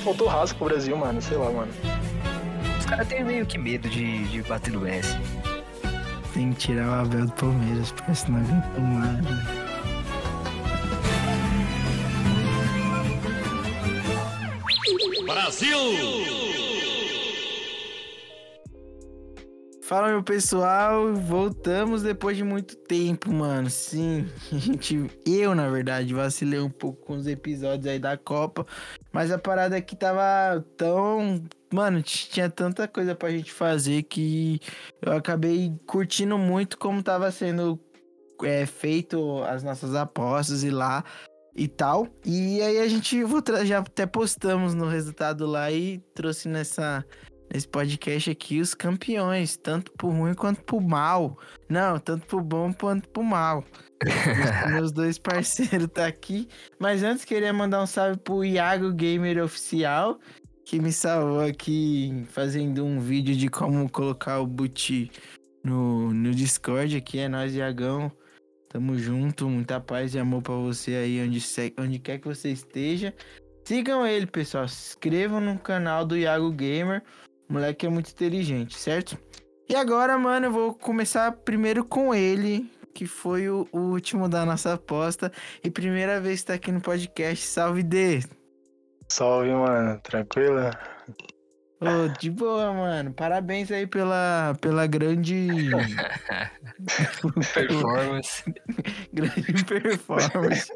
acho que faltou raça pro Brasil, mano. Sei lá, mano. Os caras têm meio que medo de, de bater no Messi. Tem que tirar o Abel do Palmeiras, porque senão aguenta mais. né? Fala, meu pessoal. Voltamos depois de muito tempo, mano. Sim, a gente. Eu, na verdade, vacilei um pouco com os episódios aí da Copa. Mas a parada aqui tava tão. Mano, tinha tanta coisa pra gente fazer que eu acabei curtindo muito como tava sendo é, feito as nossas apostas e lá e tal. E aí a gente já até postamos no resultado lá e trouxe nessa nesse podcast aqui os campeões, tanto pro ruim quanto pro mal. Não, tanto pro bom quanto pro mal. Meus- Meus dois parceiros tá aqui. Mas antes queria mandar um salve pro Iago Gamer Oficial, que me salvou aqui fazendo um vídeo de como colocar o boot no, no Discord aqui. É nós, Iagão. Tamo junto, muita paz e amor pra você aí, onde, onde quer que você esteja. Sigam ele, pessoal. Se inscrevam no canal do Iago Gamer. O moleque é muito inteligente, certo? E agora, mano, eu vou começar primeiro com ele, que foi o, último da nossa aposta. E primeira vez que tá aqui no podcast. Salve, D! Salve, mano. Tranquilo? Ô, de boa, mano. Parabéns aí pela, pela grande, Performance. grande performance.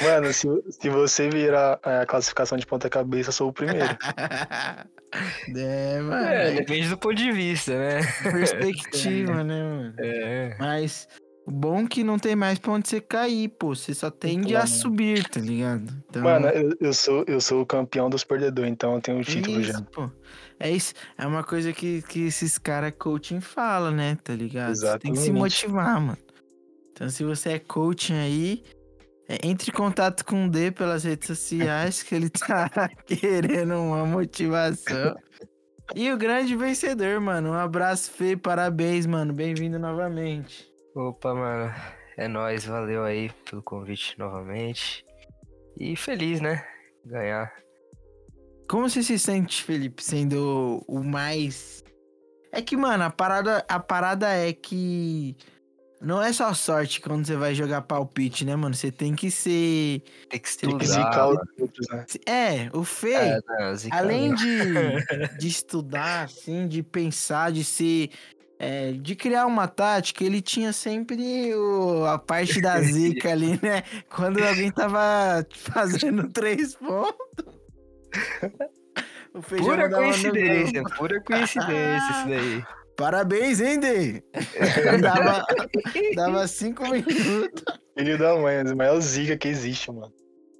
Mano, se, se você virar é, a classificação de ponta cabeça, eu sou o primeiro. é, mano. É, depende do ponto de vista, né? perspectiva, né, mano? É. Mas bom que não tem mais pra onde você cair, pô. Você só tende a Mano. subir, tá ligado? Então, Mano, eu, eu sou, eu sou o campeão dos perdedores, então eu tenho o título isso, já. pô. É isso. É uma coisa que, que esses caras coaching fala, né? Tá ligado? Você tem que se Exatamente. motivar, mano. Então, se você é coaching aí, é, entre em contato com o D pelas redes sociais, que ele tá querendo uma motivação. E o grande vencedor, mano. Um abraço, Fê. Parabéns, mano. Bem-vindo novamente. Opa, mano. É nóis, valeu aí pelo convite novamente. E feliz, né? Ganhar. Como você se sente, Felipe, sendo o mais. É que, mano, a parada, a parada é que. Não é só sorte quando você vai jogar palpite, né, mano? Você tem que ser. Tem que estudar. né? É, o Fê, É, não, além de, de estudar, assim, de pensar, de ser. É, de criar uma tática, ele tinha sempre o- a parte da zica ali, né? Quando alguém tava fazendo três pontos. Pura coincidência, pura coincidência isso daí. Parabéns, hein, Dê? dava, dava cinco minutos. Filho da mãe, é o maior zica que existe, mano.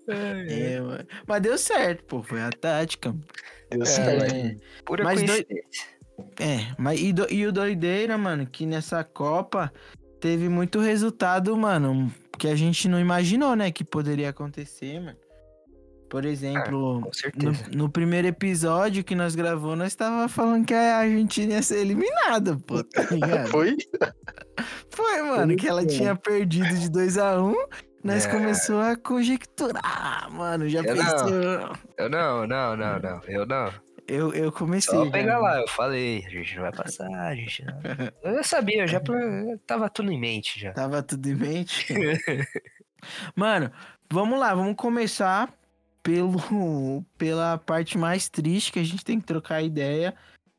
É, mano. Mas deu certo, pô. Foi a tática. Deu É, certo. É, Pura Mas coincidência. É mas e, do- e o doideira, mano, que nessa Copa teve muito resultado, mano, que a gente não imaginou, né, que poderia acontecer, mano. Por exemplo, Com no, no primeiro episódio que nós gravou, nós tava falando que a Argentina ia ser eliminada, pô, tá? Foi? Foi, mano, que ela Foi. tinha perdido de 2 a 1 Nós É. começou a conjecturar, mano. Já Eu pensou. Eu não, não, não, não. Eu não. Eu, eu comecei. Só pegar lá, eu falei, a gente não vai passar, a gente não. Eu sabia, eu já tava tudo em mente já. Tava tudo em mente. Mano, vamos lá, vamos começar pelo, pela parte mais triste que a gente tem que trocar ideia.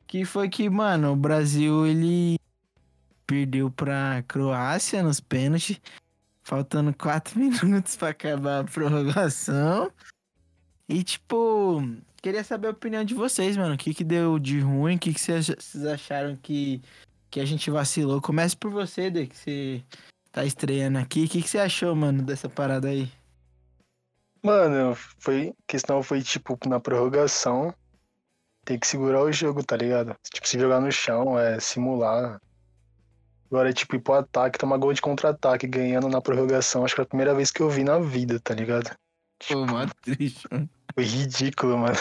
Que foi que, mano, o Brasil ele perdeu pra Croácia nos pênaltis. Faltando quatro minutos pra acabar a prorrogação. E, tipo, queria saber a opinião de vocês, mano. O que, que deu de ruim? O que, que vocês acharam que, que a gente vacilou? Comece por você, Dê, que você tá estreando aqui. O que, que você achou, mano, dessa parada aí? Mano, foi. Questão foi, tipo, na prorrogação. Tem que segurar o jogo, tá ligado? Tipo, se jogar no chão, é simular. Agora, é, tipo, ir pro ataque, tomar gol de contra-ataque, ganhando na prorrogação. Acho que foi a primeira vez que eu vi na vida, tá ligado? Pô, mó triste, mano. Ridículo, mano.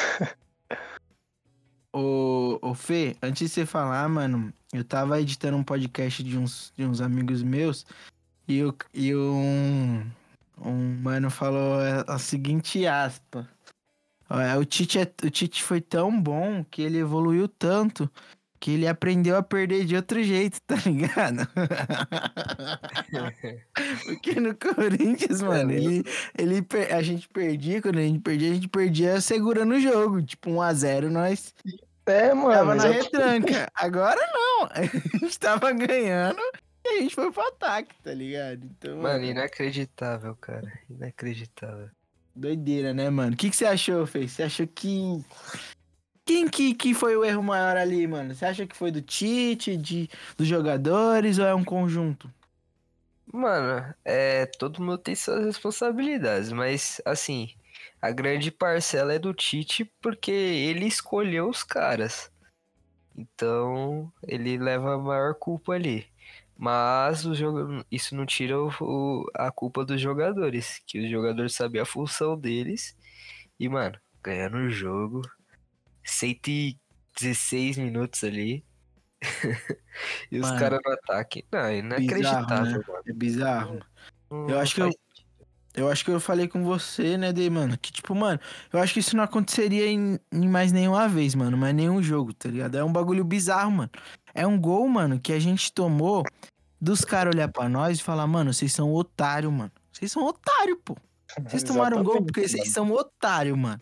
Ô, ô Fê, antes de você falar, mano, eu tava editando um podcast de uns, de uns amigos meus e, eu, e um, um mano falou a, a seguinte aspa. O, Tite é, o Tite foi tão bom que ele evoluiu tanto que ele aprendeu a perder de outro jeito, tá ligado? Porque no Corinthians, mano, ele, ele, a gente perdia, quando a gente perdia, a gente perdia segurando o jogo. Tipo, 1x0, nós É, mano. tava na exatamente. retranca. Agora não, a gente tava ganhando e a gente foi pro ataque, tá ligado? Então, Mano, inacreditável, cara. Inacreditável. doideira, né, mano? O que, que você achou, Fê? Você achou que... Quem que, que foi o erro maior ali, mano? Você acha que foi do Tite, de, dos jogadores ou é um conjunto? Mano, é, todo mundo tem suas responsabilidades, mas assim, a grande parcela é do Tite porque ele escolheu os caras. Então, ele leva a maior culpa ali. Mas o jogo, isso não tira o- a culpa dos jogadores, que os jogadores sabiam a função deles. E, mano, ganhando o jogo, 116 minutos ali. e os caras no ataque. Não, é inacreditável, né? mano. É bizarro. Eu acho que eu, eu acho que eu falei com você, né, Dei, mano? Que tipo, mano, eu acho que isso não aconteceria em, em mais nenhuma vez, mano. Mais nenhum jogo, tá ligado? É um bagulho bizarro, mano. É um gol, mano, que a gente tomou dos caras olhar pra nós e falar, mano, vocês são otário, mano. Vocês são otário, pô. Vocês tomaram um gol porque vocês são otário, mano.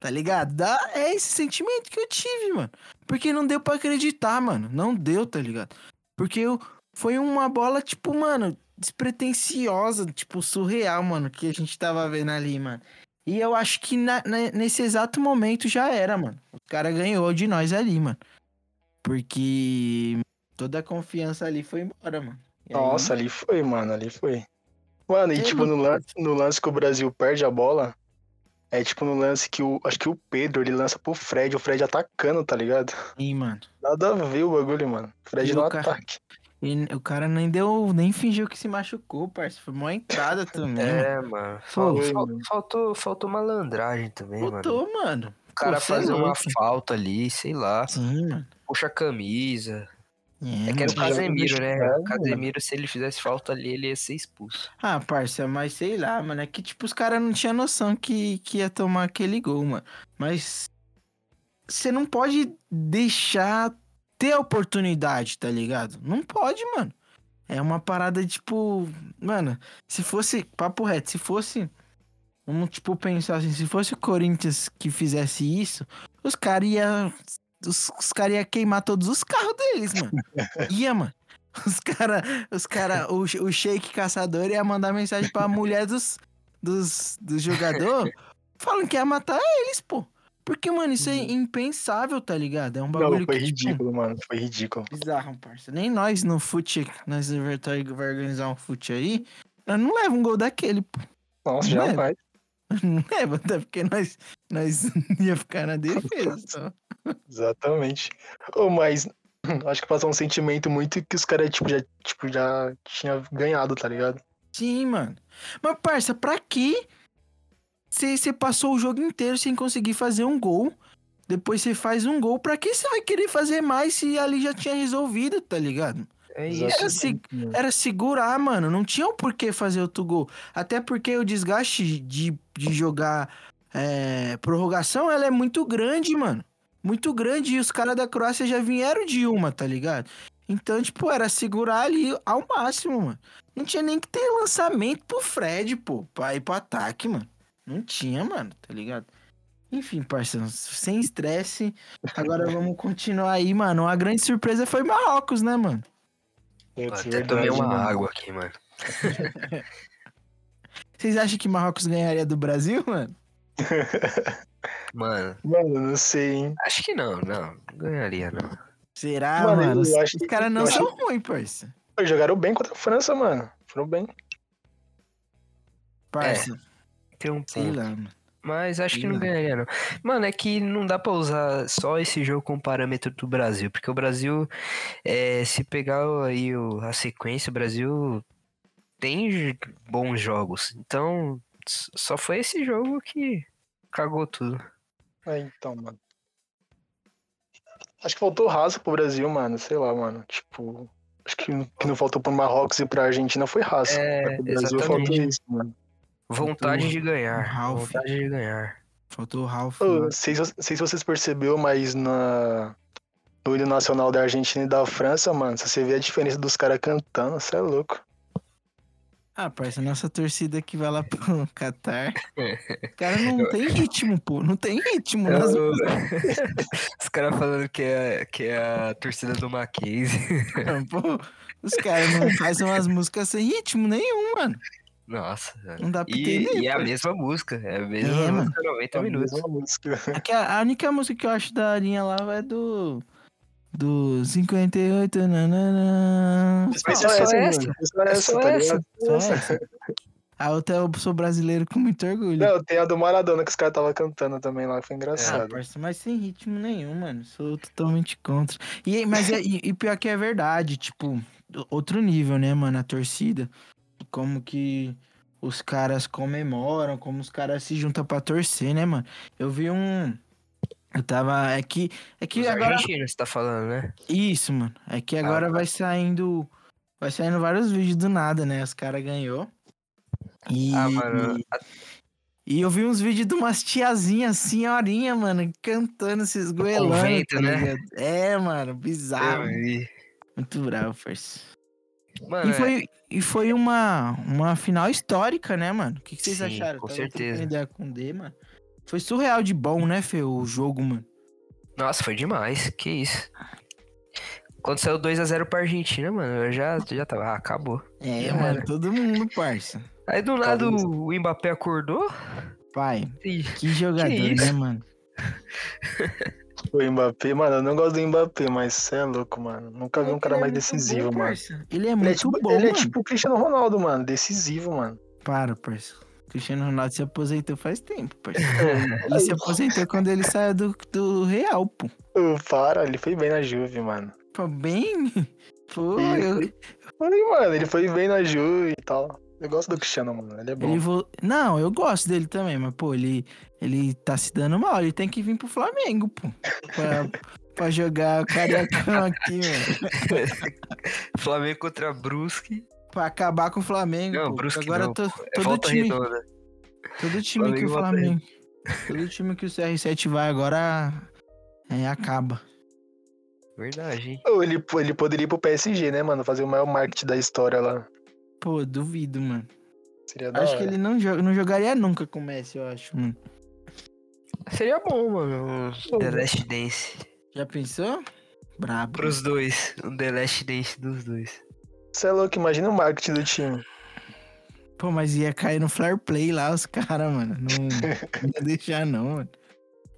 Tá ligado? Dá, é esse sentimento que eu tive, mano. Porque não deu pra acreditar, mano. Não deu, tá ligado? Porque eu, foi uma bola, tipo, mano, despretensiosa, tipo, surreal, mano, que a gente tava vendo ali, mano. E eu acho que na- na- nesse exato momento já era, mano. O cara ganhou de nós ali, mano. Porque toda a confiança ali foi embora, mano. E aí- Nossa, ali foi, mano, ali foi. Mano, e É, tipo, mano. no lance, no lance que o Brasil perde a bola, é tipo no lance que o. Acho que o Pedro ele lança pro Fred, o Fred atacando, tá ligado? Ih, mano. Nada a ver o bagulho, mano. Fred E no cara- ataque. E o cara nem deu, nem fingiu que se machucou, parça. Foi uma entrada também. É, mano. Fal- Foi, fal- mano. faltou, faltou malandragem também, mano. Botou, mano. O cara Pô, é fazer uma falta ali, sei lá. Sim, mano. Puxa a camisa. É, É que era o Casemiro, né? O Casemiro, se ele fizesse falta ali, ele ia ser expulso. Ah, parça, mas sei lá, mano. É que, tipo, os caras não tinham noção que, que ia tomar aquele gol, mano. Mas você não pode deixar ter a oportunidade, tá ligado? Não pode, mano. É uma parada, tipo. Mano, se fosse. Papo reto, se fosse. Vamos, tipo, pensar assim, se fosse o Corinthians que fizesse isso, os caras iam. Os, os caras iam queimar todos os carros deles, mano. Ia, mano. Os caras. Os cara, o, o Sheik Caçador ia mandar mensagem pra mulher dos, dos, dos jogadores falando que ia matar eles, pô. Porque, mano, isso é impensável, tá ligado? É um bagulho Não, foi que, tipo, ridículo, mano. Foi ridículo. bizarro, parça. Nem nós no fute, nós vai vai organizar um fute aí, nós não leva um gol daquele, pô. Nossa, Não é? jamais. Não leva, até porque nós, nós ia ficar na defesa. Exatamente. Ô, mas acho que passou um sentimento muito que os caras, tipo, já, tipo, já tinha ganhado, tá ligado? Sim, mano. Mas, parça, pra que você passou o jogo inteiro sem conseguir fazer um gol? Depois você faz um gol, pra que você vai querer fazer mais se ali já tinha resolvido, tá ligado? É. Era, se- era segurar, mano. Não tinha o porquê fazer outro gol. Até porque o desgaste de, de jogar é, prorrogação, ela é muito grande, mano. Muito grande. E os caras da Croácia já vieram de uma, tá ligado? Então, tipo, era segurar ali ao máximo, mano. Não tinha nem que ter lançamento pro Fred, pô, pra ir pro ataque, mano. Não tinha, mano, tá ligado? Enfim, parceiro, sem estresse. Agora vamos continuar aí, mano. A grande surpresa foi Marrocos, né, mano? Putz, Até verdade, tomei uma mano. água aqui, mano. Vocês acham que Marrocos ganharia do Brasil, mano? Mano, Mano, não sei, hein? acho que não, não. Ganharia, não. Será, Mano, mano? eu Os, acho os que- caras não eu são ruins, parça. Jogaram bem contra a França, mano. Foram bem. Parça, Tem um sei ponto. lá, mano. Mas acho que não ganharia, não. Mano, é que não dá pra usar só esse jogo como parâmetro do Brasil. Porque o Brasil, é, se pegar aí o- a sequência, o Brasil tem bons jogos. Então, só foi esse jogo que cagou tudo. É, então, mano. Acho que faltou raça pro Brasil, mano. Sei lá, mano. Tipo, acho que o que não faltou pro Marrocos e pra Argentina foi raça. É, Brasil exatamente. faltou isso, mano. Vontade Faltou de ganhar. Ralph. Vontade de ganhar. Faltou o Ralph. Lá. não sei, se- não sei se vocês perceberam, mas na, no hino nacional da Argentina e da França, mano, se você vê a diferença dos caras cantando, você é louco. Ah, parça, nossa torcida que vai lá pro Qatar. O cara não tem ritmo, pô. Não tem ritmo. Nas... Eu- Os caras falando que é, que é a torcida do Mackenzie. Pô, os caras não fazem umas músicas sem ritmo nenhum, mano. Nossa, velho. Não dá pra E, entender. e é a mesma música. É a mesma É, mano. música, 90 minutos. mesma música. É que a, a única música que eu acho da linha lá é do. Do 58. Nanana. Mas só só essa, essa. mano. Só É essa, só tá essa. Só essa. A outra eu sou brasileiro com muito orgulho. Não, tem a do Maradona que os caras estavam cantando também lá, foi engraçado. parça, mas sem ritmo nenhum, mano. Sou totalmente contra. E, mas é, e, e pior que é verdade, tipo, outro nível, né, mano? A torcida. Como que os caras comemoram, como os caras se juntam pra torcer, né, mano? Eu vi um. Eu tava. É que. É que Os agora. você tá falando, né? Isso, mano. É que agora tá. vai saindo. Vai saindo vários vídeos do nada, né? Os caras ganhou. E. Ah, mano. E eu vi uns vídeos de umas tiazinhas, senhorinha, mano, cantando, se esgoelando. vento, tá né? É, mano, bizarro. Muito bravo, parceiro. Mano, E foi, e foi uma, uma final histórica, né, mano? O que, que vocês Sim, acharam? com certeza. ideia com D, mano. Foi surreal de bom, né, Fê, o jogo, mano. é- Nossa, foi demais. Que isso. Quando saiu 2x0 pra Argentina, mano, eu já, já tava. Ah, acabou. É, Já mano, era. todo mundo, parça. Aí do Acabou. o Mbappé acordou. Pai, que jogador, isso? né, mano? O Mbappé, mano, eu não gosto do Mbappé, mas você é louco, mano. Nunca vi um cara é mais decisivo, bom, mano. parça. Ele é Ele é, muito tipo, bom, ele é tipo o Cristiano Ronaldo, mano. Decisivo, mano. Para, parça. Cristiano Ronaldo se aposentou faz tempo, parça. Ele se aposentou quando ele saiu do, do Real, pô. Para, ele foi bem na Juve, mano. Pô, bem. Pô, eu, foi- Foi, mano, ele foi bem na Juve e tal. Eu gosto do Cristiano, mano. Ele é bom. ele vo... Não, eu gosto dele também, mas, pô, ele, ele tá se dando mal. Ele tem que vir pro Flamengo, pô. Pra, pra jogar o cariocão aqui, mano. Flamengo contra Brusque. Pra acabar com o Flamengo. Não, pô. Brusque Agora não, to- É todo time, redonda. todo time que o Flamengo Flamengo. Todo time que o CR7 vai agora é, acaba. Verdade, hein? Ele, ele poderia ir pro PSG, né, mano? Fazer o maior marketing da história lá. Pô, duvido, mano. Seria da Acho que hora. ele não, joga, não jogaria nunca com o Messi, eu acho, mano. Seria bom, mano. The Last Dance. Já pensou? Brabo. Pros dois. Um The Last Dance dos dois. Você é louco, imagina o marketing do time. Pô, mas ia cair no flare play lá, os caras, mano. Não, não ia deixar, não, mano.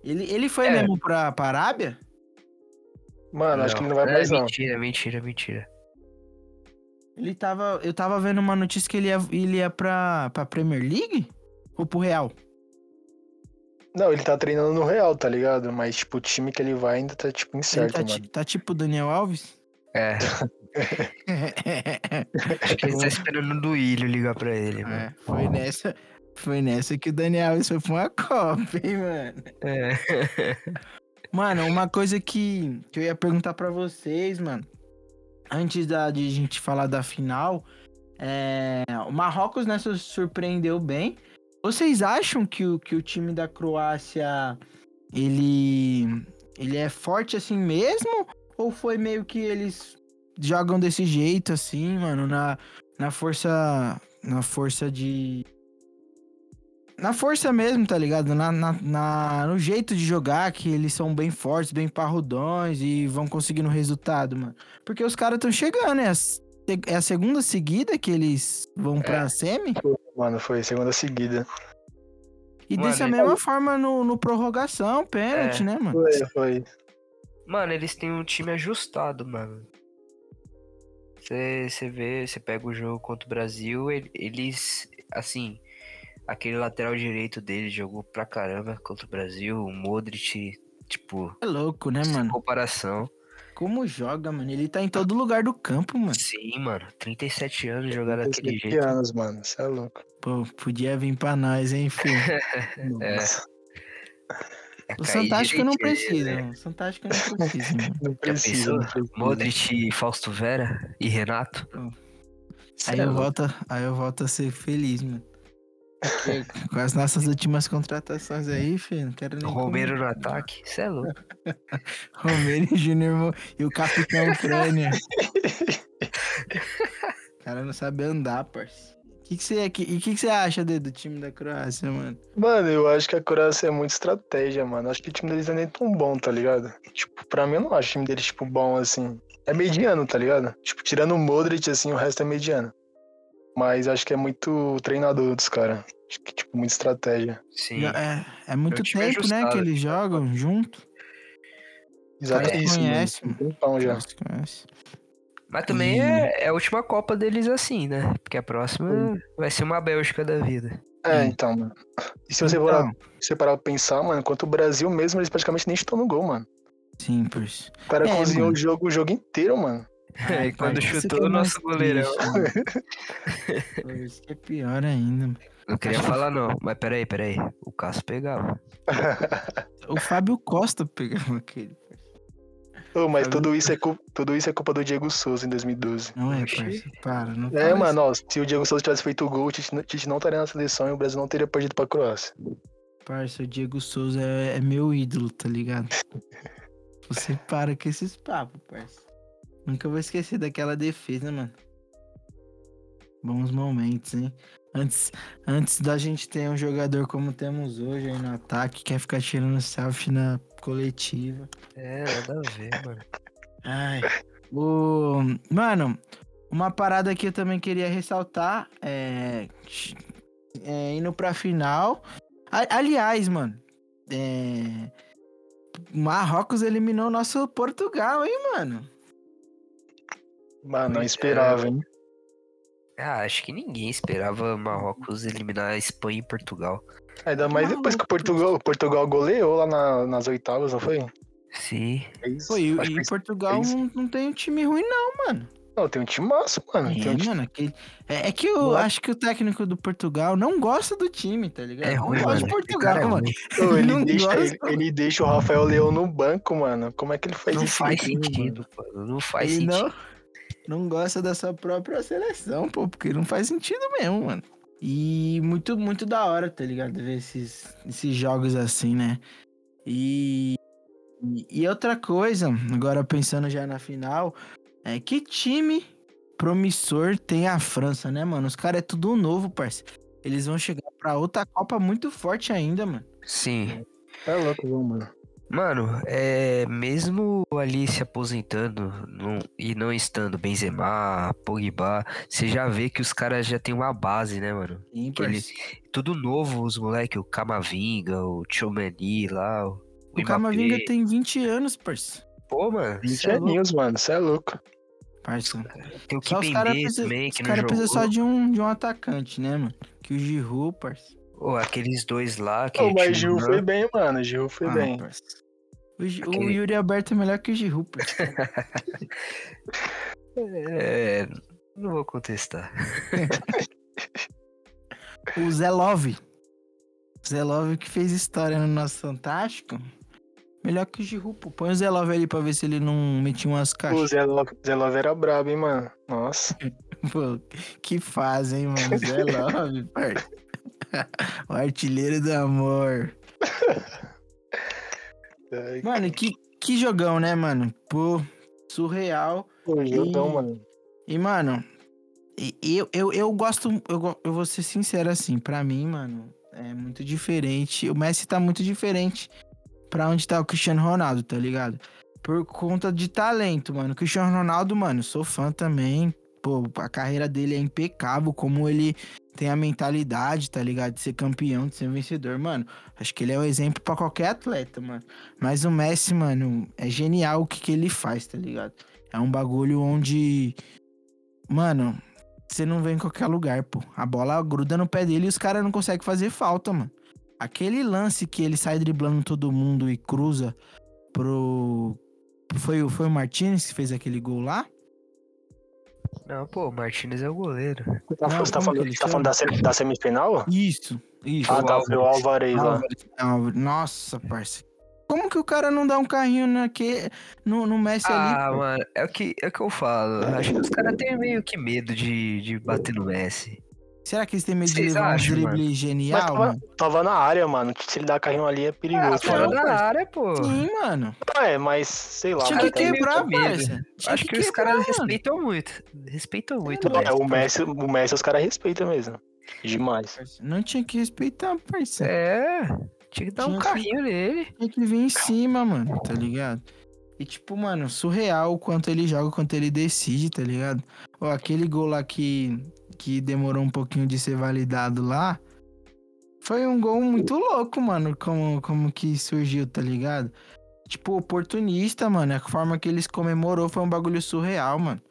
Ele, ele foi É. mesmo pra, pra Arábia? Mano, acho que ele não vai é, mais, não. Mentira, mentira, mentira. Ele tava. Eu tava vendo uma notícia que ele ia, ele ia pra, pra Premier League? Ou pro Real? Não, ele tá treinando no Real, tá ligado? Mas, tipo, o time que ele vai ainda tá, tipo, Ele incerto, tá, mano. tá tipo o Daniel Alves? É, acho que ele tá esperando o Duílio ligar pra ele, mano. É, foi nessa. Foi nessa que o Daniel Alves foi pra uma Copa, hein, mano? É. Mano, uma coisa que, que eu ia perguntar pra vocês, mano. Antes da, de a gente falar da final, é, o Marrocos nessa surpreendeu bem. Vocês acham que o, que o time da Croácia ele, ele é forte assim mesmo? Ou foi meio que eles jogam desse jeito assim, mano, na, na força na força de na força mesmo, tá ligado? Na, na, na- no jeito de jogar, que eles são bem fortes, bem parrudões e vão conseguindo resultado, mano. Porque os caras estão chegando, é a, se- é a segunda seguida que eles vão pra semi. Mano, foi segunda seguida. E Mano, dessa mesma forma no, no prorrogação, pênalti, É. né, mano? Foi, foi. Mano, eles têm um time ajustado, mano. Você vê, você pega o jogo contra o Brasil, ele- eles, assim, aquele lateral direito dele jogou pra caramba contra o Brasil, o Modric, tipo, É louco, né, mano? comparação. Como joga, mano? Ele tá em todo lugar do campo, mano. Sim, mano, 37 anos jogar daquele 17 jeito. anos, mano. Você é louco. Pô, podia vir pra nós, hein, filho? É. É O Santástico não direitinho, precisa, né? mano. O Santástico não precisa, mano. Não precisa. pensou? não precisa. Modric, Fausto Vera e Renato. Aí é eu, louco. volto, aí eu volto a ser feliz, mano. Com as nossas últimas contratações aí, filho, não quero nem. Romero no ataque, cê é louco. Romero e Júnior e o Capitão Ucrânia. O cara não sabe andar, parça. O que, que, você, que, e o que, que você acha Dê, do time da Croácia, mano? Mano, eu acho que a Croácia é muito estratégia, mano. Acho que o time deles não é nem tão bom, tá ligado? Tipo, pra mim eu não acho o time deles, tipo, bom assim. É mediano, tá ligado? Tipo, tirando o Modric, assim, o resto é mediano. Mas acho que é muito treinador dos caras. Acho que, tipo, muita estratégia. Sim. É, é muito tempo, né, que ajustado. eles jogam junto. Exato, Cara, é isso, conhece, um tempão já. Você conhece? Mas também E- é, é a última Copa deles assim, né? Porque a próxima vai ser uma Bélgica da vida. É, então, mano. E se você for Então, você parar pra pensar, mano, quanto o Brasil mesmo, eles praticamente nem estão no gol, mano. sim, parça. O cara É, cozinhou mano. o jogo, o jogo inteiro, mano. Ai, É, quando pai, isso chutou o nosso goleirão. Pô, Isso que é pior ainda, mano. Não queria falar não, mas peraí, peraí. O Cássio pegava. O Fábio Costa pegava aquele. Ô, mas tudo isso, é culpa, tudo isso é culpa do Diego Souza em 2012. Não é, parça. Para, não É, mano, ó, se o Diego Souza tivesse feito o gol, o Tite, não- Tite não estaria na seleção e o Brasil não teria perdido pra Croácia. Parça, o Diego Souza é, é meu ídolo, tá ligado? Você para com esses papos, parça. Nunca vou esquecer daquela defesa, mano. Bons momentos, hein? Antes, antes da gente ter um jogador como temos hoje aí no ataque, quer ficar tirando selfie na coletiva. É, nada a ver, mano. Ai. O... Mano, uma parada que eu também queria ressaltar é. é indo pra final. Aliás, mano. É... Marrocos eliminou nosso Portugal, hein, mano? Mano, não Pois é. esperava, hein? Ah, acho que ninguém esperava Marrocos eliminar a Espanha e Portugal. Ainda mais depois que o. Portugal, Portugal goleou lá na- nas oitavas, não foi? Sim. É isso. Pô, e, e que- Portugal é isso. não, não tem um time ruim, não, mano. Não, tem um timaço, mano. Tem um É, time... mano, aquele... é, é que eu Boa. acho que o técnico do Portugal não gosta do time, tá ligado? É não ruim, gosta mano. de Portugal, cara mano. ele, não deixa, gosta. ele, ele deixa o Rafael Leão no banco, mano. Como é que ele faz Não isso? faz mano? sentido, mano. Não faz Ele sentido. não, não gosta da sua própria seleção, pô, porque não faz sentido mesmo, mano. E muito, muito da hora, tá ligado? Ver esses, esses jogos assim, né? E, e outra coisa, agora pensando já na final, é que time promissor tem a França, né, mano? Os caras é tudo novo, parceiro. Eles vão chegar pra outra Copa muito forte ainda, mano. Sim. É louco, mano. Mano, é, mesmo ali se aposentando não- e não estando Benzema, Pogba, você já vê que os caras já tem uma base, né, mano? Que ele-. Tudo novo, os moleque, o Camavinga, o Chomani lá, o, O. Camavinga tem 20 anos, parceiro. Pô, mano, 20 cê é louco. aninhos, mano. Você é louco. Parceiro. tem o Só os caras Kipembe precisam também, os que não cara jogou. precisa só de um, de um atacante, né, mano? Que o Giroud, parceiro. Ô, aqueles dois lá que Ô, mas o foi bem, mano. Gil foi Ah, bem. parceiro. O, o Yuri Alberto é melhor que o Giroud, parceiro. É, não vou contestar. o Zé Love. Zé Love que fez história no nosso Fantástico. Melhor que o Giroud, pô. Põe o Zé Love ali pra ver se ele não metia umas O caixas. Zé Love, Zé Love era brabo, hein, mano. Nossa. Pô, que faz, hein, mano? Zé Love, parceiro. o artilheiro do amor. Ai, Mano, que, que jogão, né, mano? Pô, surreal. Pô, jogão, E- mano. E, mano, eu, eu, eu gosto. Eu, eu vou ser sincero assim, pra mim, mano, é muito diferente. O Messi tá muito diferente pra onde tá o Cristiano Ronaldo, tá ligado? Por conta de talento, mano. O Cristiano Ronaldo, mano, sou fã também. Pô, a carreira dele é impecável, como ele tem a mentalidade, tá ligado? De ser campeão, de ser vencedor, mano. Acho que ele é um exemplo pra qualquer atleta, mano. Mas o Messi, mano, é genial o que, que ele faz, tá ligado? É um bagulho onde. Mano, você não vê em qualquer lugar, pô. A bola gruda no pé dele e os caras não conseguem fazer falta, mano. Aquele lance que ele sai driblando todo mundo e cruza pro. Foi, o- foi o Martinez que fez aquele gol lá? Não, pô, o Martinez é o goleiro. Você tá, Não, você tá como falando, tá falando da, semi- da semifinal? Isso, isso. Ah, tá. O Alvarez lá. Álvares, Álvares. Nossa, parça. Como que o cara não dá um carrinho naque, no, no Messi ali? Ah, mano, é o que, é o que eu falo. Acho que os caras têm meio que medo de, de bater no Messi. Será que eles têm medo de levar um acham, drible Mas genial, tava, mano? tava na área, mano. que Se ele dar carrinho ali é Ah, perigoso. fora da parça. área, pô. Sim, mano. É, mas sei lá. Tinha mano, que quebrar, parça. Tinha Acho que, os quebrar, caras mano. respeitam muito. Respeitam muito, É, o Messi, o Messi os caras respeitam mesmo. Demais. Não tinha que respeitar, parça. É, tinha que dar um Tinha que- carrinho nele. Tinha que vir em cima, mano, tá ligado? E tipo, mano, surreal o quanto ele joga, o quanto ele decide, tá ligado? Ó, aquele gol lá que, que demorou um pouquinho de ser validado lá. Foi um gol muito louco, mano, como, como que surgiu, tá ligado? Tipo, oportunista, mano. A forma que eles comemorou foi um bagulho surreal, mano.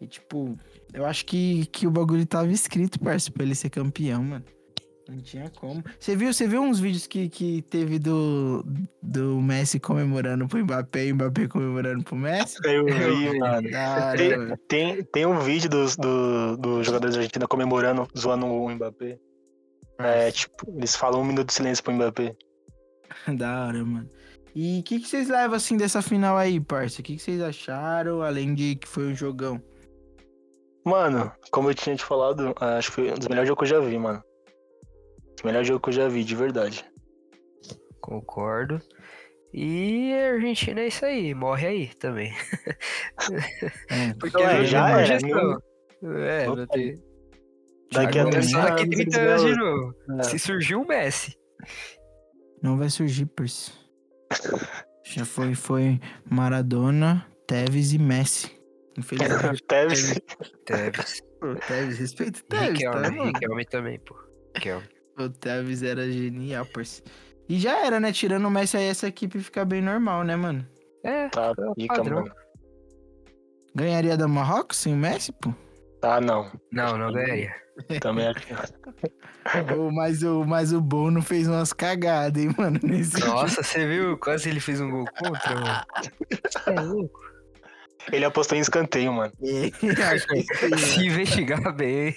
E tipo, eu acho que, que o bagulho tava escrito, parça, pra ele ser campeão, mano. Não tinha como. Você viu, você viu uns vídeos que, que teve do, do Messi comemorando pro Mbappé e o Mbappé comemorando pro Messi? Eu vi, mano. Tem, tem, tem um vídeo dos do, do jogadores da Argentina comemorando, zoando o Mbappé. É, tipo, eles falam um minuto de silêncio pro Mbappé. Da hora, mano. E o que, que vocês levam assim dessa final aí, parça? O que, que vocês acharam, além de que foi um jogão? Mano, como eu tinha te falado, acho que foi um dos melhores jogos que eu já vi, mano. Melhor jogo que eu já vi, de verdade. Concordo. E a Argentina é isso aí, morre aí também. É, Porque Então, é, já era, projeção. É, não tem. Daqui a Agora, É 30 só daqui anos, 30 eles anos de novo. É. Se surgiu o Messi. não vai surgir, parça. Já foi, foi Maradona, Tevez e Messi. Infelizmente. Tevez. Tevez. Tevez, respeita o Tevez, tá, Riquelme, mano? Riquelme também, pô. Riquelme. O Tevez era genial, parça. E já era, né? Tirando o Messi aí, essa equipe fica bem normal, né, mano? É, Tá, É pica, padrão. mano. Ganharia da Marrocos sem o Messi, pô? Tá, não. não, não ganharia. Também acho. Ô, mas, o, mas o Bono fez umas cagadas, hein, mano? Nesse Nossa, você viu? Quase ele fez um gol contra, mano. É louco. Ele apostou em escanteio, mano. É, sim. Se investigar bem.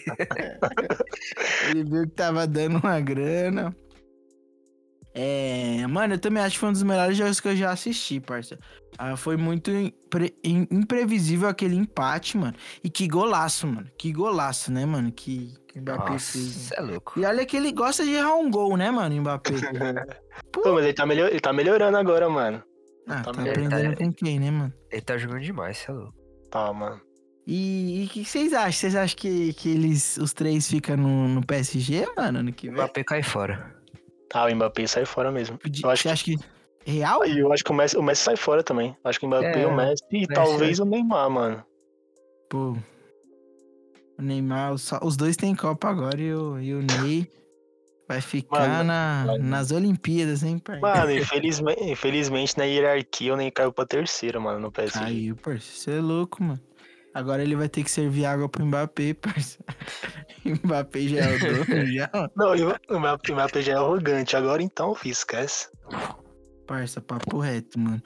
Ele viu que tava dando uma grana. É, mano, eu também acho que foi um dos melhores jogos que eu já assisti, parça. Ah, foi muito impre- im- imprevisível aquele empate, mano. E que golaço, mano. Que golaço, né, mano? Que, que Mbappé Nossa, fez. é louco. E olha que ele gosta de errar um gol, né, mano, Mbappé? Pô, mas ele tá, melhor, ele tá melhorando agora, mano. Ah, Tá tá aprendendo Tá- com quem, né, mano? Ele tá jogando demais, você é louco. Tá, mano. E o que vocês acham? Vocês acham que, que eles, os três ficam no, no PSG, mano, ano que O vem? Mbappé cai fora. Ah, o Mbappé sai fora mesmo. Eu acho Você acha que... Real? E eu acho que o Messi, o Messi sai fora também. Acho que o Mbappé, É, o Messi e Messi, talvez o Neymar, mano. Pô. O Neymar, os, os dois têm Copa agora e o, e o Ney vai ficar Mano, na, mano. nas Olimpíadas, hein, pai? Mano, infelizmente, infelizmente na hierarquia o Ney caiu pra terceira, mano, no PSG. Aí, parça, você é louco, mano. Agora ele vai ter que servir água pro Mbappé, parça. Mbappé já é o dono, já. Não, e o Mbappé já é arrogante. Agora então, filho, esquece. Parça, papo reto, mano.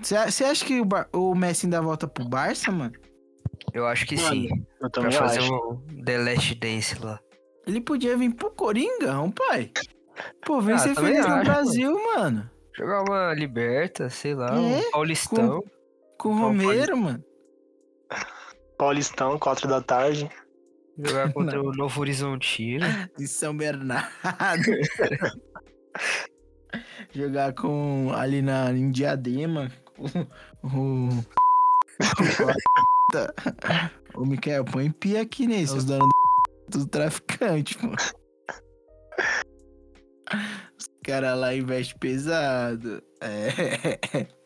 Você acha que o, Bar- o Messi ainda volta pro Barça, mano? Eu acho que Mano, sim. Eu Pra também fazer acho. um The Last Dance lá. Ele podia vir pro Coringão, pai. Pô, vem Ah, ser feliz no acho, Brasil, mano. Jogar uma Liberta, sei lá, É, um Paulistão. Com o Então, Romero, mano. Paulistão, 4 da tarde. Jogar contra o Novo Horizontino. De São Bernardo. Jogar com ali na, em Diadema. com O. O, o Mikael, põe pia aqui nesse. Os donos do, traficante, mano. Os caras lá investem pesado. É.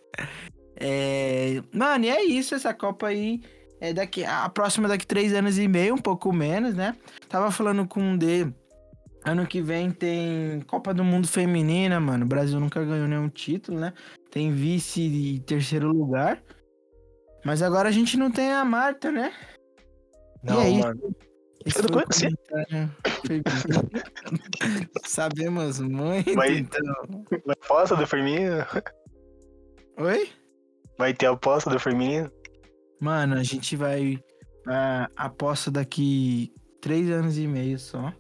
É. Mano, e é isso. Essa Copa aí. É daqui, a próxima daqui três anos e meio, um pouco menos, né? Tava falando com um D. Ano que vem tem Copa do Mundo Feminina, mano. O Brasil nunca ganhou nenhum título, né? Tem vice e terceiro lugar. Mas agora a gente não tem a Marta, né? Não, aí? mano. Esse Eu não conhecia. Sabemos muito, Vai- então. Vai aposta do Firmino? Oi? Vai ter aposta do Firmino? Mano, a gente vai. A aposta daqui três anos e meio só.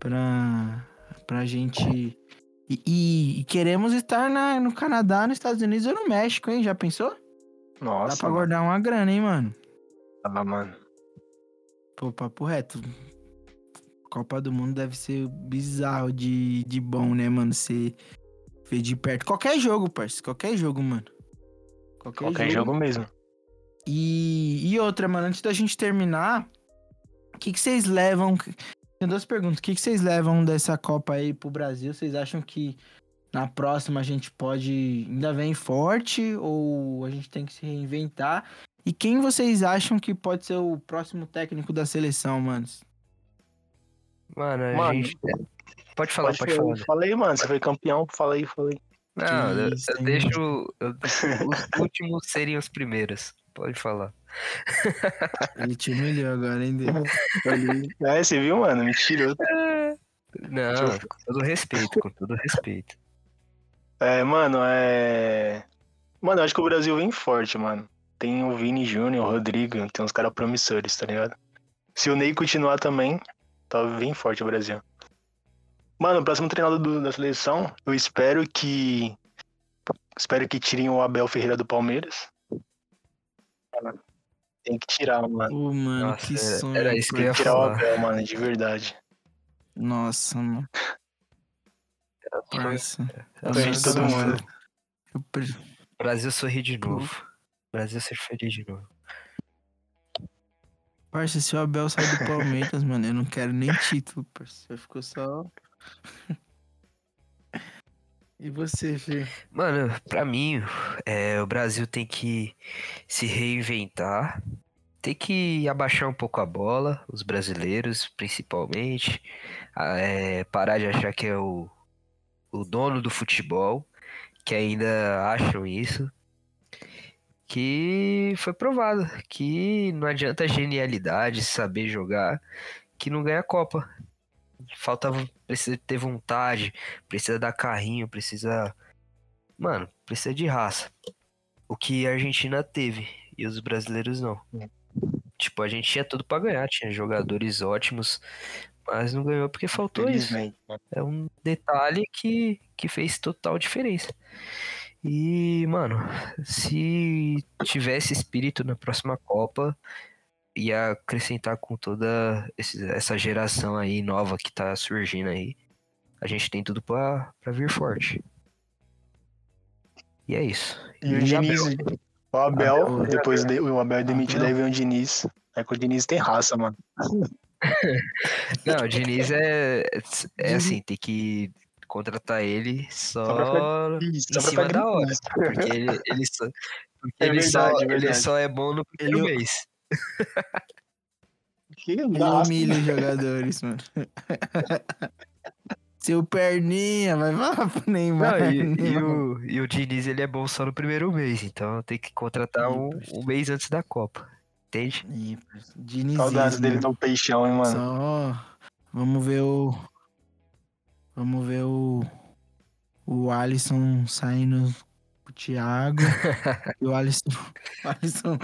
Pra, pra gente. E, e- e queremos estar na, no Canadá, nos Estados Unidos ou no México, hein? Já pensou? Nossa. Dá pra mano. guardar uma grana, hein, mano? Ah, mano. Pô, papo reto. Copa do Mundo deve ser bizarro de, de bom, né, mano? Você ver de perto. Qualquer jogo, parceiro. Qualquer jogo, mano. Qualquer, Qualquer jogo mesmo. E, e outra, mano, antes da gente terminar, o que, que vocês levam? Tem duas perguntas. O que, que vocês levam dessa Copa aí pro Brasil? Vocês acham que na próxima a gente pode ainda vem forte ou a gente tem que se reinventar? E quem vocês acham que pode ser o próximo técnico da seleção, manos? Mano, a Mano, gente. Pode falar, pode, falar. falar. Falei, mano, você foi campeão, falei, falei. Não, eu, isso, eu deixo. eu- os últimos seriam os primeiros. Pode falar. Ele te humilhou agora, hein. É, você viu, mano? Mentiroso. Não, com todo respeito, com todo respeito. É, mano, é. Mano, eu acho que o Brasil vem forte, mano. Tem o Vini Júnior, o Rodrigo, tem uns caras promissores, tá ligado? Se o Ney continuar também, tá bem forte o Brasil. Mano, o próximo treinador do- da seleção, eu espero que. Espero que tirem o Abel Ferreira do Palmeiras. Tem que tirar, mano. Ô, mano, Nossa, que era- sonho. era isso que eu Tem ia que tirar o falar. Abel, mano, de verdade. Nossa, mano. Parça. Eu Sonho de sou- todo mundo. Eu pre- Brasil sorri de novo. Brasil ser feliz de novo. Parça, se o Abel sair do Palmeiras, mano, eu não quero nem título, parça. Eu fico só. e você, Fê? Mano, pra mim, é, o Brasil tem que se reinventar, tem que abaixar um pouco a bola, os brasileiros principalmente, é, parar de achar que é o, o dono do futebol, que ainda acham isso, que foi provado que não adianta genialidade, saber jogar, que não ganha Copa. Falta, precisa ter vontade, precisa dar carrinho, precisa Mano, precisa de raça. O que a Argentina teve e os brasileiros não. Tipo, a gente tinha tudo pra ganhar, tinha jogadores ótimos, mas não ganhou porque faltou isso. Mano. É um detalhe que, que fez total diferença. E, mano, se tivesse espírito na próxima Copa, ia acrescentar com toda essa geração aí nova que tá surgindo aí. A gente tem tudo pra, pra vir forte. E é isso. E o E Diniz, o Abel, Abel. depois de- o Abel é demitido, Abel. aí vem o Diniz. É que o Diniz tem raça, mano. Não, o Diniz é, é assim, tem que contratar ele Só só pra Isso, em só cima da hora. Porque ele, ele só, porque É ele, só, verdade, é ele só é bom no primeiro Ele- mês. Que Ele raça. humilha os jogadores, mano. Seu perninha, vai falar pro Neymar. Não, e, e o, e o Diniz ele é bom só no primeiro mês, então tem que contratar um, um mês antes da Copa. Entende? Dinizismo. Saudades dele no peixão, hein, mano. Só. Vamos ver o. Vamos ver o. O Alisson saindo pro Thiago. e o Alisson. O Alisson,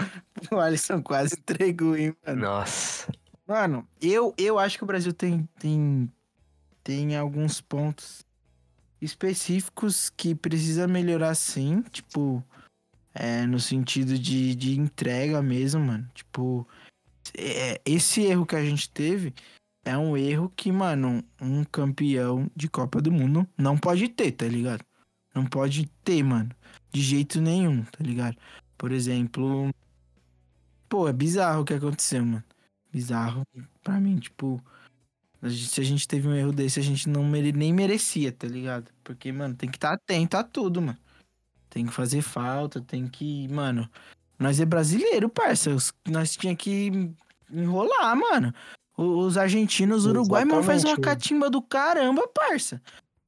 o Alisson quase entregou, hein, mano. Nossa. Mano, eu, eu acho que o Brasil tem, tem, tem alguns pontos específicos que precisa melhorar sim. Tipo, é, no sentido de, de entrega mesmo, mano. Tipo, é, esse erro que a gente teve é um erro que, mano, um campeão de Copa do Mundo não pode ter, tá ligado? Não pode ter, mano. De jeito nenhum, tá ligado? Por exemplo. Pô, é bizarro o que aconteceu, mano bizarro pra mim, tipo, se a gente teve um erro desse, a gente não mere, nem merecia, tá ligado? Porque, mano, tem que estar atento a tudo, mano. Tem que fazer falta, tem que, mano, nós é brasileiro, parça, nós tinha que enrolar, mano. Os argentinos, os uruguaios, mano, faz uma catimba do caramba, parça.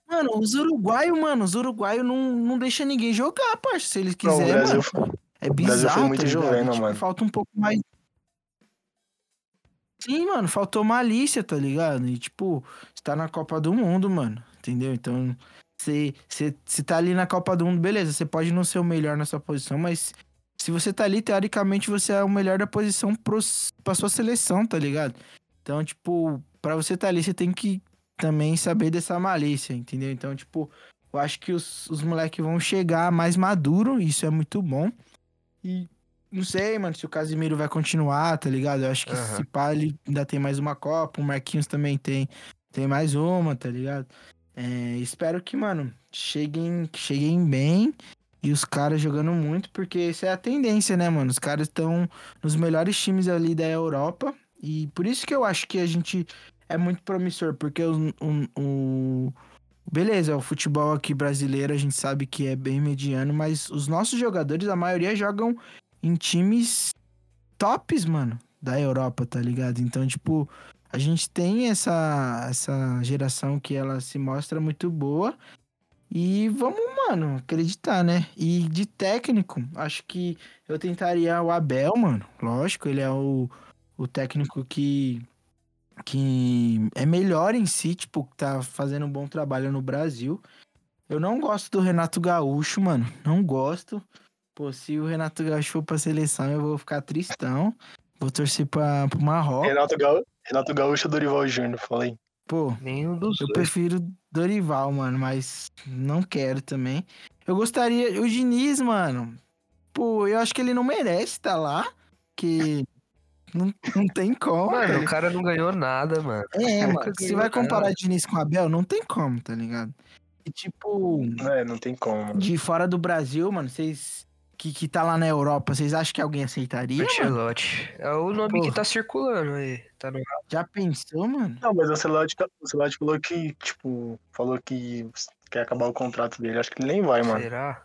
Mano, os uruguaios, mano, os uruguaios não, não deixam ninguém jogar, parça, se eles Não, quiserem, Brasil mano. É Brasil foi bizarro, muito tá jovem, Tipo, mano. Falta um pouco mais. Sim, mano, faltou malícia, tá ligado? E, tipo, você tá na Copa do Mundo, mano. Entendeu? Então, você, você, você tá ali na Copa do Mundo, beleza. Você pode não ser o melhor na sua posição, mas se você tá ali, teoricamente, você é o melhor da posição pros, pra sua seleção, tá ligado? Então, tipo, pra você tá ali, você tem que também saber dessa malícia, entendeu? Então, tipo, eu acho que os, os moleques vão chegar mais maduro, isso é muito bom. E não sei, mano, se o Casimiro vai continuar, tá ligado? Eu acho que Aham. se pá, ele ainda tem mais uma Copa, o Marquinhos também tem, tem mais uma, tá ligado? É, espero que, mano, cheguem, cheguem bem e os caras jogando muito, porque essa é a tendência, né, mano? Os caras estão nos melhores times ali da Europa e por isso que eu acho que a gente é muito promissor, porque o, o, o- Beleza, o futebol aqui brasileiro a gente sabe que é bem mediano, mas os nossos jogadores, a maioria jogam em times tops, mano, da Europa, tá ligado? Então, tipo, a gente tem essa, essa geração que ela se mostra muito boa. E vamos, mano, acreditar, né? E de técnico, acho que eu tentaria o Abel, mano. Lógico, ele é o, o técnico que, que é melhor em si, tipo, tá fazendo um bom trabalho no Brasil. Eu não gosto do Renato Gaúcho, mano. Não gosto. Pô, se o Renato Gaúcho for pra seleção, eu vou ficar tristão. Vou torcer pra, pro Marrocos. Renato, Gaú... Renato Gaúcho ou Dorival Júnior, falei. Pô, Nenhum dos eu dois. prefiro Dorival, mano, mas não quero também. Eu gostaria. O Diniz, mano. Pô, eu acho que ele não merece estar lá. Que não, não tem como. tá Mano, o ligado? cara não ganhou nada, mano. É, mano. Se vai comparar nada. Diniz com Abel, não tem como, tá ligado? E tipo, É, não tem como. mano. de fora do Brasil, mano, vocês. Que, que tá lá na Europa, vocês acham que alguém aceitaria? Ancelotti. É o nome que Porra. tá circulando aí. Tá no... Já pensou, mano? Não, mas o Ancelotti, o Ancelotti falou que, tipo, falou que quer acabar o contrato dele. Acho que ele nem vai, mano. Será?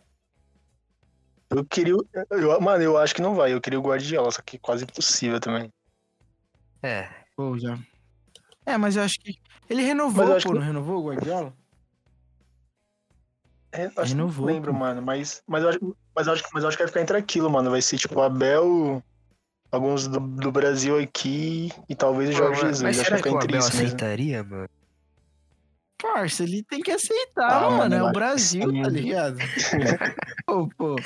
Eu queria. Eu, mano, eu acho que não vai. Eu queria o Guardiola, só que quase impossível também. É. Pô, já. É, mas eu acho que. Ele renovou, eu acho pô, que- não renovou o Guardiola? É, acho que Renovou, não lembro, pô. mano. Mas, mas, eu acho, mas, eu acho, mas eu acho que vai ficar entre aquilo, mano. Vai ser tipo Abel, alguns do, do Brasil aqui e talvez o Jorge Jesus. mas acho que será vai que ficar o entre Abel isso mesmo. aceitaria, mano? Parça, ele tem que aceitar, Ah, mano. É eu o acho que Brasil, tá ligado? pô, pô.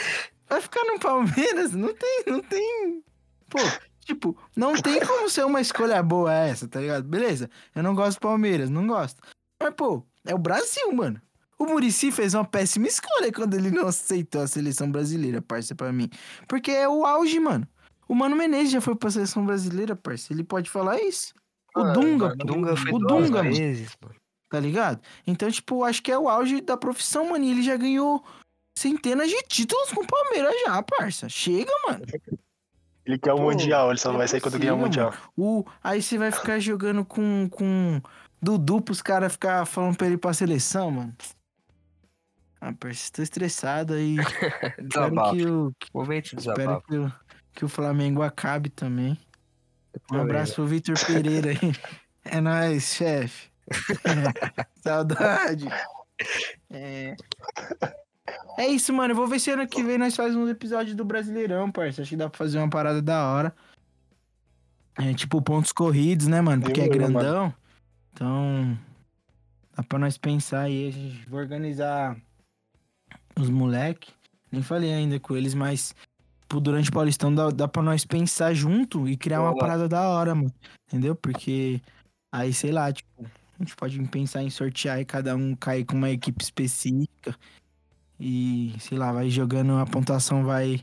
Vai ficar no Palmeiras? Não tem, não tem. Pô, tipo, não tem como ser uma escolha boa essa, tá ligado? Beleza, eu não gosto do Palmeiras, não gosto. Mas, pô, é o Brasil, mano. O Murici fez uma péssima escolha quando ele não aceitou a seleção brasileira, parça, pra mim. Porque é o auge, mano. O Mano Menezes já foi pra seleção brasileira, parça. Ele pode falar isso. O Mano, Dunga, O Dunga foi o Dunga, mano vezes, mano. tá ligado? Então, tipo, acho que é o auge da profissão, mano. E ele já ganhou centenas de títulos com o Palmeiras já, parça. Chega, mano. Ele quer o Pô, Mundial, ele só não é vai sair quando ganhar o Mundial. O, aí você vai ficar jogando com, com Dudu pros caras ficar falando pra ele ir pra seleção, mano. Ah, parça, tô estressado aí. Espero Desabafo. que o, Momento de espero que o, que o Flamengo acabe também. Um abraço pro Vitor Pereira aí. É nóis, chefe. Saudade. É... é isso, mano. Eu vou ver se ano que vem nós fazemos um episódio do Brasileirão, parça. Acho que dá pra fazer uma parada da hora. É tipo pontos corridos, né, mano? Porque é grandão. Então, dá pra nós pensar aí. A gente vai organizar os moleque. Nem falei ainda com eles, mas tipo, durante o Paulistão dá, dá pra nós pensar junto e criar uma parada da hora, mano. Entendeu? Porque aí, sei lá, tipo, a gente pode pensar em sortear e cada um cair com uma equipe específica. E, sei lá, vai jogando, a pontuação vai,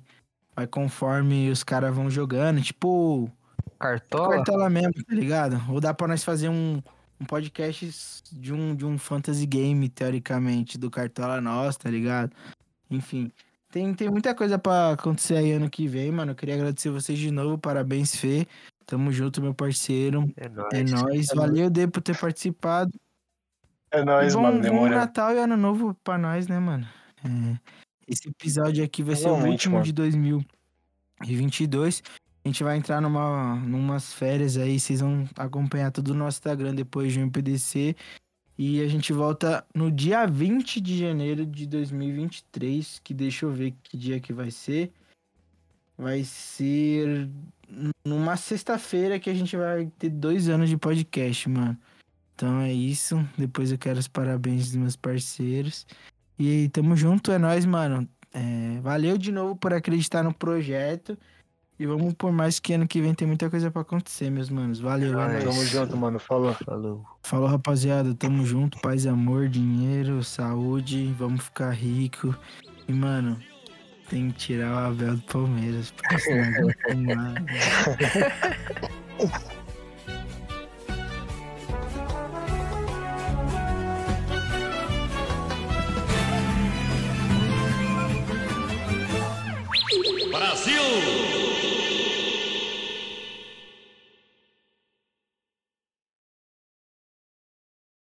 vai conforme os caras vão jogando. Tipo, Cartola? Cartola mesmo, tá ligado? Ou dá pra nós fazer um, um podcast de um, de um fantasy game, teoricamente, do Cartola nosso, tá ligado? Enfim, tem, tem muita coisa pra acontecer aí ano que vem, mano. Eu queria agradecer vocês de novo, parabéns, Fê. Tamo junto, meu parceiro. É nóis. É nóis. Valeu, Dê, por ter participado. É nóis, bom, mano, bom. Natal e Ano Novo pra nós, né, mano? É, esse episódio aqui vai ser o último mano. de 2022. A gente vai entrar numa numas férias aí, vocês vão acompanhar tudo no nosso Instagram depois de um PDC. E a gente volta no dia 20 de janeiro de 2023, que deixa eu ver que dia que vai ser. Vai ser numa sexta-feira que a gente vai ter dois anos de podcast, mano. Então é isso. Depois eu quero os parabéns dos meus parceiros. E aí, tamo junto, é nóis, mano. É, valeu de novo por acreditar no projeto. E vamos por mais que ano que vem tem muita coisa pra acontecer, meus manos. Valeu, é nóis. Tamo junto, mano. Falou. Falou. Falou, rapaziada. Tamo junto. Paz, amor, dinheiro, saúde. Vamos ficar rico. E, mano, tem que tirar o Abel do Palmeiras. porque senão não tem mais. Brasil!